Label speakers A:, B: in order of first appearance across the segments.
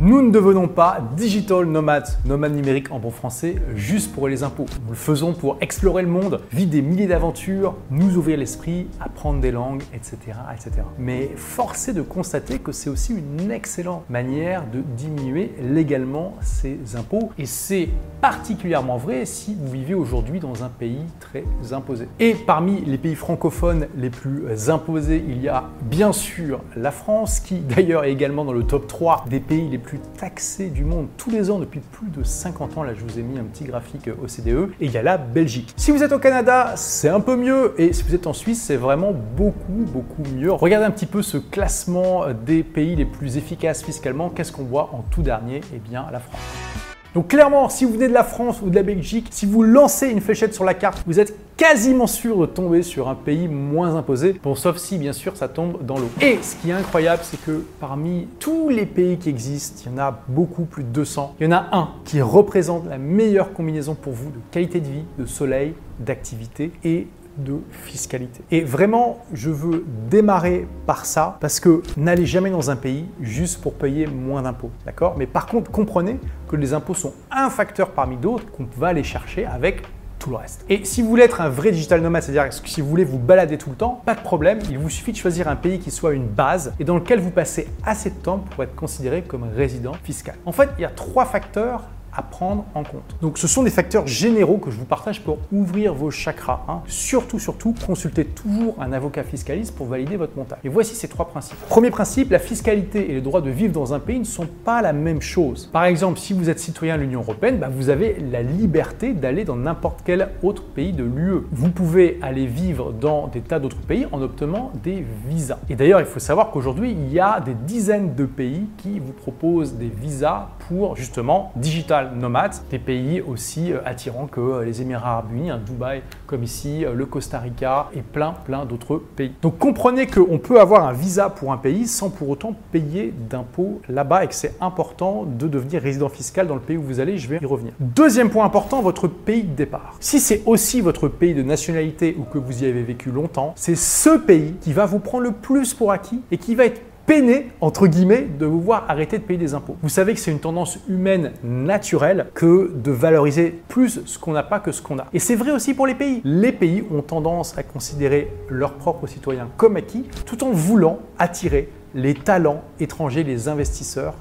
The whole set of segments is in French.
A: Nous ne devenons pas digital nomads, nomades numériques en bon français, juste pour les impôts. Nous le faisons pour explorer le monde, vivre des milliers d'aventures, nous ouvrir l'esprit, apprendre des langues, etc., etc. Mais force est de constater que c'est aussi une excellente manière de diminuer légalement ces impôts. Et c'est particulièrement vrai si vous vivez aujourd'hui dans un pays très imposé. Et parmi les pays francophones les plus imposés, il y a bien sûr la France, qui d'ailleurs est également dans le top 3 des pays les plus plus du monde tous les ans depuis plus de 50 ans. Là, je vous ai mis un petit graphique OCDE. Et il y a la Belgique. Si vous êtes au Canada, c'est un peu mieux. Et si vous êtes en Suisse, c'est vraiment beaucoup, beaucoup mieux. Regardez un petit peu ce classement des pays les plus efficaces fiscalement. Qu'est-ce qu'on voit en tout dernier? Eh bien, la France. Donc clairement, si vous venez de la France ou de la Belgique, si vous lancez une fléchette sur la carte, vous êtes quasiment sûr de tomber sur un pays moins imposé. Bon, sauf si bien sûr ça tombe dans l'eau. Et ce qui est incroyable, c'est que parmi tous les pays qui existent, il y en a beaucoup, plus de 200, il y en a un qui représente la meilleure combinaison pour vous de qualité de vie, de soleil, d'activité et de fiscalité. Et vraiment, je veux démarrer par ça parce que n'allez jamais dans un pays juste pour payer moins d'impôts, d'accord? Mais par contre, comprenez que les impôts sont un facteur parmi d'autres qu'on va aller chercher avec tout le reste. Et si vous voulez être un vrai digital nomade, c'est-à-dire si vous voulez vous balader tout le temps, pas de problème, il vous suffit de choisir un pays qui soit une base et dans lequel vous passez assez de temps pour être considéré comme résident fiscal. En fait, il y a trois facteurs à prendre en compte. Donc ce sont des facteurs généraux que je vous partage pour ouvrir vos chakras. Hein. Surtout, surtout, consultez toujours un avocat fiscaliste pour valider votre montage. Et voici ces trois principes. Premier principe, la fiscalité et le droit de vivre dans un pays ne sont pas la même chose. Par exemple, si vous êtes citoyen de l'Union Européenne, bah, vous avez la liberté d'aller dans n'importe quel autre pays de l'UE. Vous pouvez aller vivre dans des tas d'autres pays en obtenant des visas. Et d'ailleurs, il faut savoir qu'aujourd'hui, il y a des dizaines de pays qui vous proposent des visas pour justement digital nomades, des pays aussi euh, attirants que euh, les Émirats arabes unis, hein, Dubaï comme ici, euh, le Costa Rica et plein plein d'autres pays. Donc comprenez qu'on peut avoir un visa pour un pays sans pour autant payer d'impôts là-bas et que c'est important de devenir résident fiscal dans le pays où vous allez, je vais y revenir. Deuxième point important, votre pays de départ. Si c'est aussi votre pays de nationalité ou que vous y avez vécu longtemps, c'est ce pays qui va vous prendre le plus pour acquis et qui va être peiner, entre guillemets, de vous voir arrêter de payer des impôts. Vous savez que c'est une tendance humaine naturelle que de valoriser plus ce qu'on n'a pas que ce qu'on a. Et c'est vrai aussi pour les pays. Les pays ont tendance à considérer leurs propres citoyens comme acquis tout en voulant attirer les talents étrangers, les investisseurs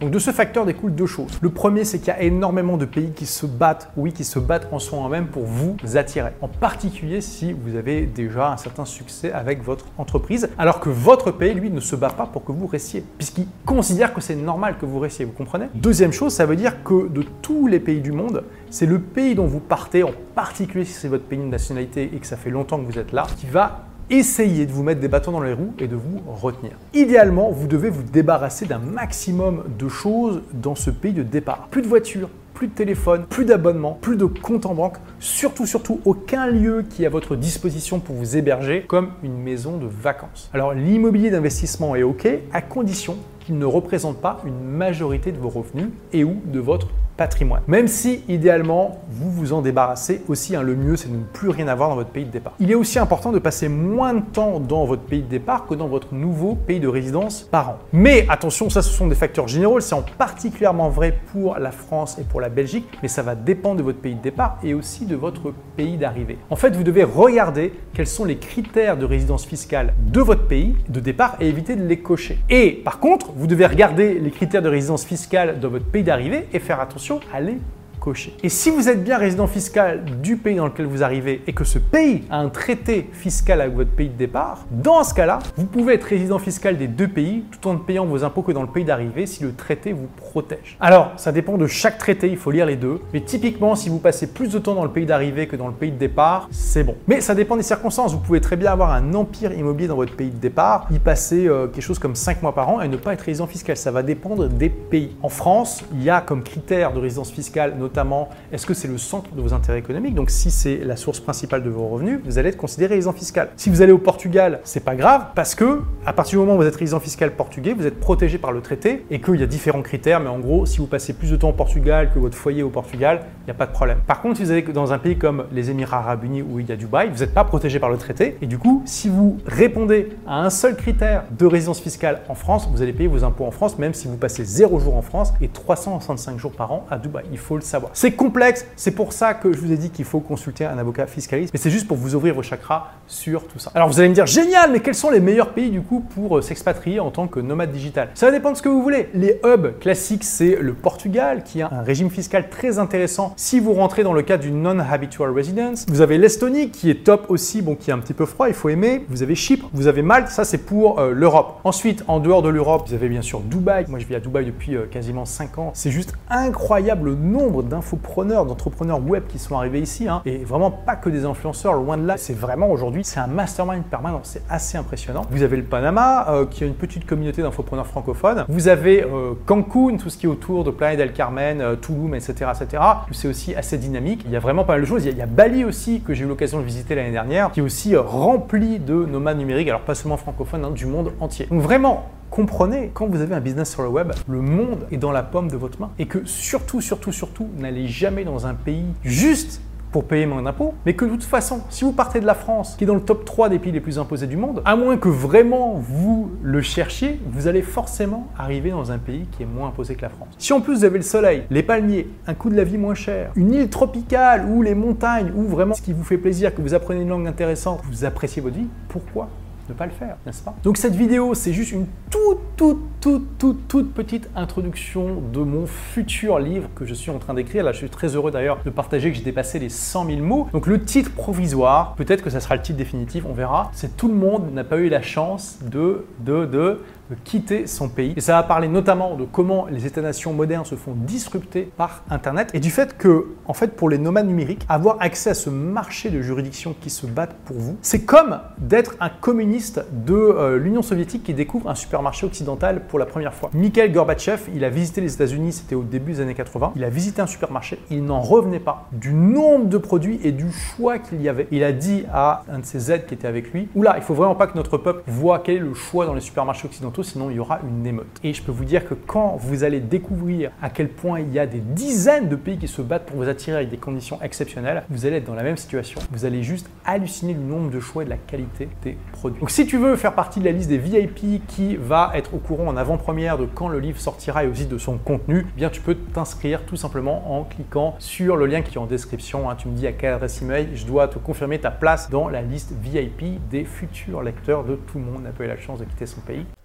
A: Donc de ce facteur découlent deux choses. Le premier, c'est qu'il y a énormément de pays qui se battent, oui, qui se battent en soi-même pour vous attirer. En particulier si vous avez déjà un certain succès avec votre entreprise, alors que votre pays, lui, ne se bat pas pour que vous restiez, puisqu'il considère que c'est normal que vous restiez, vous comprenez? Deuxième chose, ça veut dire que de tous les pays du monde, c'est le pays dont vous partez, en particulier si c'est votre pays de nationalité et que ça fait longtemps que vous êtes là, qui va essayez de vous mettre des bâtons dans les roues et de vous retenir. Idéalement, vous devez vous débarrasser d'un maximum de choses dans ce pays de départ. Plus de voitures, plus de téléphone, plus d'abonnement, plus de compte en banque, surtout, surtout aucun lieu qui est à votre disposition pour vous héberger comme une maison de vacances. Alors l'immobilier d'investissement est OK à condition qu'il ne représente pas une majorité de vos revenus et ou de votre patrimoine. Même si idéalement vous vous en débarrassez aussi, hein, le mieux c'est de ne plus rien avoir dans votre pays de départ. Il est aussi important de passer moins de temps dans votre pays de départ que dans votre nouveau pays de résidence par an. Mais attention, ça ce sont des facteurs généraux, c'est en particulièrement vrai pour la France et pour la Belgique, mais ça va dépendre de votre pays de départ et aussi de votre pays d'arrivée. En fait, vous devez regarder quels sont les critères de résidence fiscale de votre pays de départ et éviter de les cocher. Et par contre, vous devez regarder les critères de résidence fiscale de votre pays d'arrivée et faire attention allez cocher. Et si vous êtes bien résident fiscal du pays dans lequel vous arrivez et que ce pays a un traité fiscal avec votre pays de départ, dans ce cas-là, vous pouvez être résident fiscal des deux pays tout en ne payant vos impôts que dans le pays d'arrivée si le traité vous protège. Alors, ça dépend de chaque traité, il faut lire les deux, mais typiquement, si vous passez plus de temps dans le pays d'arrivée que dans le pays de départ, c'est bon. Mais ça dépend des circonstances. Vous pouvez très bien avoir un empire immobilier dans votre pays de départ, y passer euh, quelque chose comme 5 mois par an et ne pas être résident fiscal. Ça va dépendre des pays. En France, il y a comme critère de résidence fiscale est-ce que c'est le centre de vos intérêts économiques? Donc si c'est la source principale de vos revenus, vous allez être considéré résident fiscal. Si vous allez au Portugal, c'est pas grave parce que à partir du moment où vous êtes résident fiscal portugais, vous êtes protégé par le traité et qu'il y a différents critères. Mais en gros, si vous passez plus de temps au Portugal que votre foyer au Portugal, il n'y a pas de problème. Par contre, si vous allez dans un pays comme les Émirats Arabes Unis où il y a Dubaï, vous n'êtes pas protégé par le traité et du coup, si vous répondez à un seul critère de résidence fiscale en France, vous allez payer vos impôts en France, même si vous passez 0 jours en France et 365 jours par an à Dubaï. Il faut le savoir. C'est complexe, c'est pour ça que je vous ai dit qu'il faut consulter un avocat fiscaliste, mais c'est juste pour vous ouvrir vos chakras sur tout ça. Alors vous allez me dire, génial, mais quels sont les meilleurs pays du coup pour euh, s'expatrier en tant que nomade digital? Ça va dépendre de ce que vous voulez. Les hubs classiques, c'est le Portugal, qui a un régime fiscal très intéressant si vous rentrez dans le cadre d'une non-habitual residence. Vous avez l'Estonie, qui est top aussi, bon, qui est un petit peu froid, il faut aimer. Vous avez Chypre, vous avez Malte, ça c'est pour euh, l'Europe. Ensuite, en dehors de l'Europe, vous avez bien sûr Dubaï. Moi, je vis à Dubaï depuis euh, quasiment 5 ans. C'est juste incroyable le nombre d'infopreneurs, d'entrepreneurs web qui sont arrivés ici. Hein. Et vraiment pas que des influenceurs, loin de là. C'est vraiment aujourd'hui, c'est un mastermind permanent. C'est assez impressionnant. Vous avez le Panama, euh, qui a une petite communauté d'infopreneurs francophones. Vous avez Cancun, tout ce qui est autour de Playa del Carmen, Tulum, etc., etc. C'est aussi assez dynamique. Il y a vraiment pas mal de choses. Il y a, Bali aussi, que j'ai eu l'occasion de visiter l'année dernière, qui est aussi rempli de nomades numériques, alors pas seulement francophones, hein, du monde entier. Donc vraiment, comprenez, quand vous avez un business sur le web, le monde est dans la paume de votre main. Et que surtout, surtout, surtout, n'allez jamais dans un pays juste pour payer moins d'impôts, mais que de toute façon, si vous partez de la France, qui est dans le top 3 des pays les plus imposés du monde, à moins que vraiment vous le cherchiez, vous allez forcément arriver dans un pays qui est moins imposé que la France. Si en plus vous avez le soleil, les palmiers, un coût de la vie moins cher, une île tropicale ou les montagnes, ou vraiment ce qui vous fait plaisir, que vous apprenez une langue intéressante, vous appréciez votre vie, pourquoi ne pas le faire, n'est-ce pas? Donc cette vidéo, c'est juste une toute, toute, toute, toute, toute petite introduction de mon futur livre que je suis en train d'écrire. Là, je suis très heureux d'ailleurs de partager que j'ai dépassé les 100 000 mots. Donc le titre provisoire, peut-être que ça sera le titre définitif, on verra. C'est tout le monde n'a pas eu la chance de, de, de de quitter son pays. Et ça va parler notamment de comment les États-nations modernes se font disrupter par Internet et du fait que, en fait, pour les nomades numériques, avoir accès à ce marché de juridictions qui se battent pour vous, c'est comme d'être un communiste de euh, l'Union soviétique qui découvre un supermarché occidental pour la première fois. Mikhail Gorbatchev, il a visité les États-Unis, c'était au début des années 80, il a visité un supermarché, il n'en revenait pas du nombre de produits et du choix qu'il y avait. Il a dit à un de ses aides qui était avec lui, oula, il faut vraiment pas que notre peuple voit quel est le choix dans les supermarchés occidentaux sinon il y aura une émeute. Et je peux vous dire que quand vous allez découvrir à quel point il y a des dizaines de pays qui se battent pour vous attirer avec des conditions exceptionnelles, vous allez être dans la même situation. Vous allez juste halluciner du nombre de choix et de la qualité des produits. Donc si tu veux faire partie de la liste des VIP qui va être au courant en avant-première de quand le livre sortira et aussi de son contenu, eh bien tu peux t'inscrire tout simplement en cliquant sur le lien qui est en description. Hein. Tu me dis à quelle adresse email je dois te confirmer ta place dans la liste VIP des futurs lecteurs de tout le monde n'a pas eu la chance de quitter son pays.